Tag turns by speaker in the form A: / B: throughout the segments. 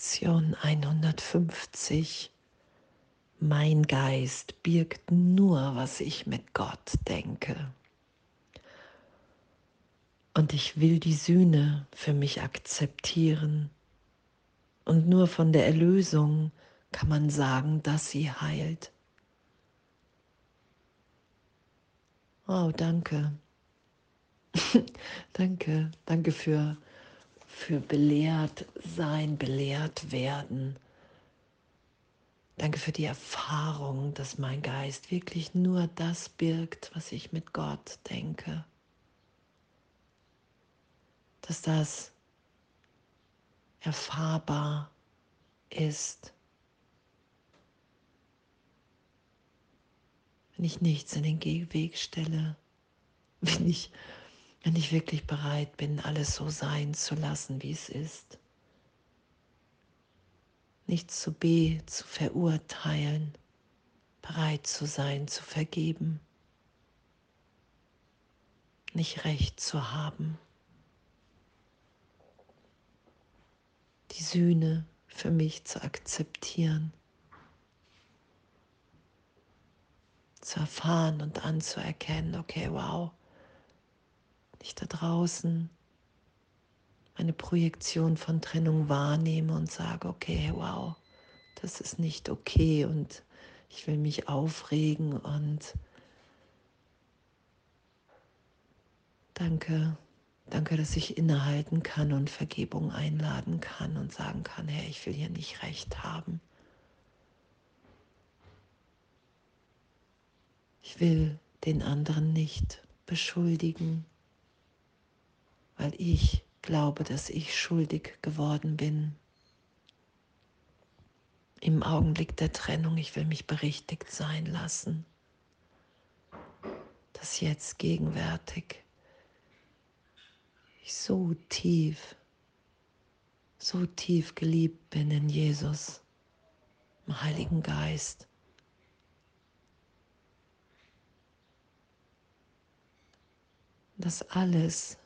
A: Lektion 150. Mein Geist birgt nur, was ich mit Gott denke. Und ich will die Sühne für mich akzeptieren. Und nur von der Erlösung kann man sagen, dass sie heilt. Oh, danke. danke, danke für für belehrt sein, belehrt werden. Danke für die Erfahrung, dass mein Geist wirklich nur das birgt, was ich mit Gott denke. Dass das erfahrbar ist. Wenn ich nichts in den Weg stelle, wenn ich wenn ich wirklich bereit bin, alles so sein zu lassen, wie es ist. Nichts zu B zu verurteilen, bereit zu sein, zu vergeben, nicht recht zu haben. Die Sühne für mich zu akzeptieren, zu erfahren und anzuerkennen, okay, wow, ich da draußen eine Projektion von Trennung wahrnehme und sage, okay, wow, das ist nicht okay und ich will mich aufregen und danke, danke, dass ich innehalten kann und Vergebung einladen kann und sagen kann, hey, ich will hier nicht recht haben. Ich will den anderen nicht beschuldigen weil ich glaube, dass ich schuldig geworden bin. Im Augenblick der Trennung, ich will mich berichtigt sein lassen, dass jetzt gegenwärtig ich so tief, so tief geliebt bin in Jesus, im Heiligen Geist. dass alles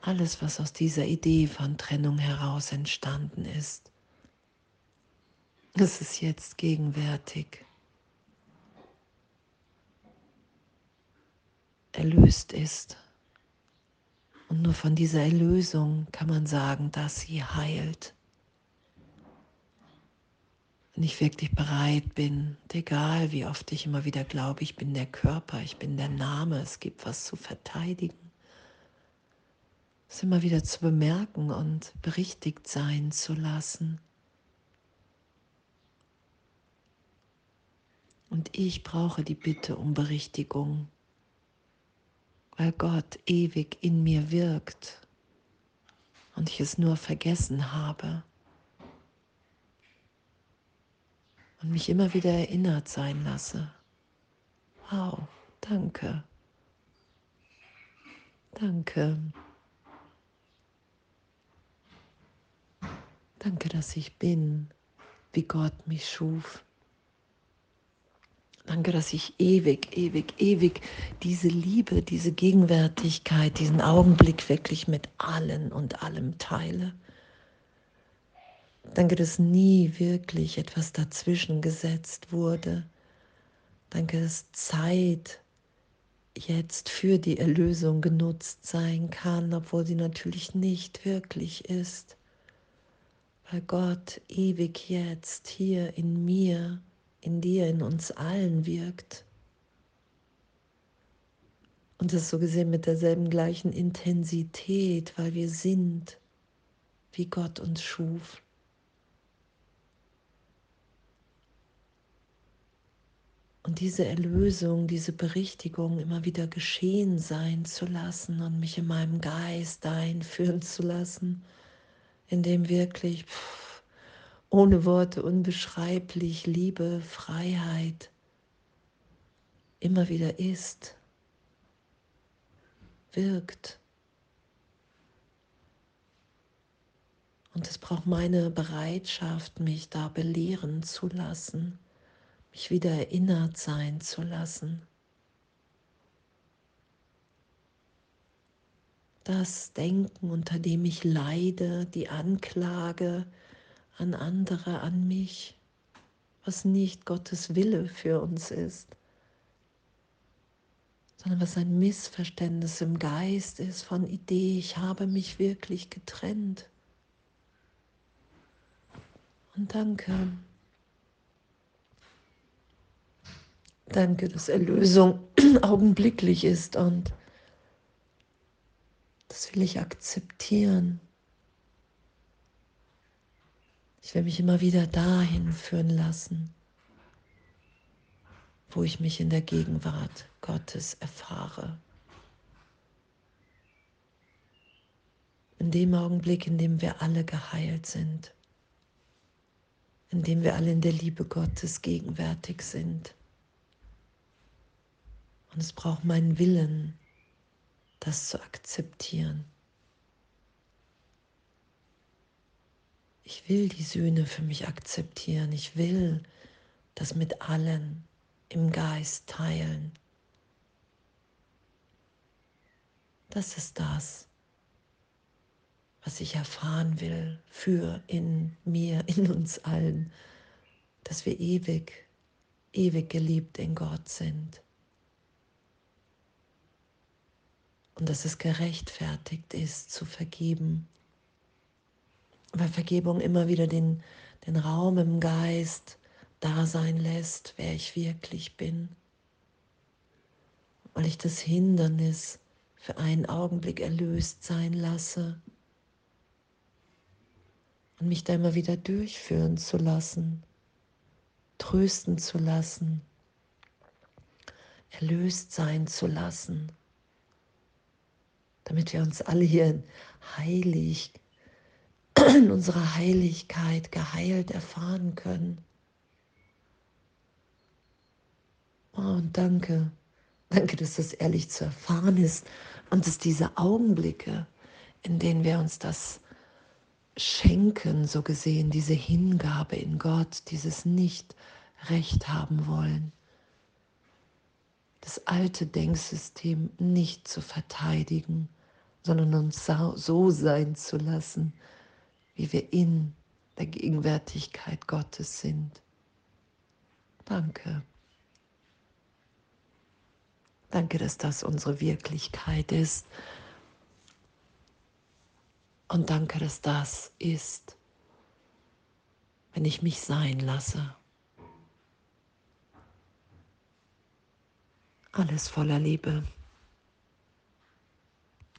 A: alles, was aus dieser Idee von Trennung heraus entstanden ist. Es ist jetzt gegenwärtig. Erlöst ist. Und nur von dieser Erlösung kann man sagen, dass sie heilt. Wenn ich wirklich bereit bin, egal wie oft ich immer wieder glaube, ich bin der Körper, ich bin der Name, es gibt was zu verteidigen es immer wieder zu bemerken und berichtigt sein zu lassen. Und ich brauche die Bitte um Berichtigung, weil Gott ewig in mir wirkt und ich es nur vergessen habe und mich immer wieder erinnert sein lasse. Wow, danke. Danke. Danke, dass ich bin, wie Gott mich schuf. Danke, dass ich ewig, ewig, ewig diese Liebe, diese Gegenwärtigkeit, diesen Augenblick wirklich mit allen und allem teile. Danke, dass nie wirklich etwas dazwischen gesetzt wurde. Danke, dass Zeit jetzt für die Erlösung genutzt sein kann, obwohl sie natürlich nicht wirklich ist weil Gott ewig jetzt hier in mir, in dir, in uns allen wirkt. Und das so gesehen mit derselben gleichen Intensität, weil wir sind, wie Gott uns schuf. Und diese Erlösung, diese Berichtigung immer wieder geschehen sein zu lassen und mich in meinem Geist einführen zu lassen in dem wirklich pff, ohne Worte unbeschreiblich Liebe, Freiheit immer wieder ist, wirkt. Und es braucht meine Bereitschaft, mich da belehren zu lassen, mich wieder erinnert sein zu lassen. Das Denken, unter dem ich leide, die Anklage an andere, an mich, was nicht Gottes Wille für uns ist, sondern was ein Missverständnis im Geist ist von Idee, ich habe mich wirklich getrennt. Und danke. Danke, dass Erlösung augenblicklich ist und das will ich akzeptieren. Ich will mich immer wieder dahin führen lassen, wo ich mich in der Gegenwart Gottes erfahre. In dem Augenblick, in dem wir alle geheilt sind, in dem wir alle in der Liebe Gottes gegenwärtig sind. Und es braucht meinen Willen, das zu akzeptieren. Ich will die Sühne für mich akzeptieren. Ich will das mit allen im Geist teilen. Das ist das, was ich erfahren will für in mir, in uns allen, dass wir ewig, ewig geliebt in Gott sind. Und dass es gerechtfertigt ist zu vergeben. Weil Vergebung immer wieder den, den Raum im Geist da sein lässt, wer ich wirklich bin. Weil ich das Hindernis für einen Augenblick erlöst sein lasse und mich da immer wieder durchführen zu lassen, trösten zu lassen, erlöst sein zu lassen damit wir uns alle hier heilig, in unserer Heiligkeit geheilt erfahren können. Oh, und danke, danke, dass das ehrlich zu erfahren ist und dass diese Augenblicke, in denen wir uns das schenken, so gesehen, diese Hingabe in Gott, dieses Nicht-Recht haben wollen, das alte Denksystem nicht zu verteidigen, sondern uns so sein zu lassen, wie wir in der Gegenwärtigkeit Gottes sind. Danke. Danke, dass das unsere Wirklichkeit ist. Und danke, dass das ist, wenn ich mich sein lasse. Alles voller Liebe.